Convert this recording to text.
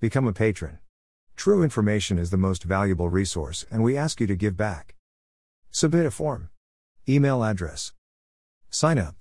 Become a patron. True information is the most valuable resource, and we ask you to give back. Submit a form. Email address. Sign up.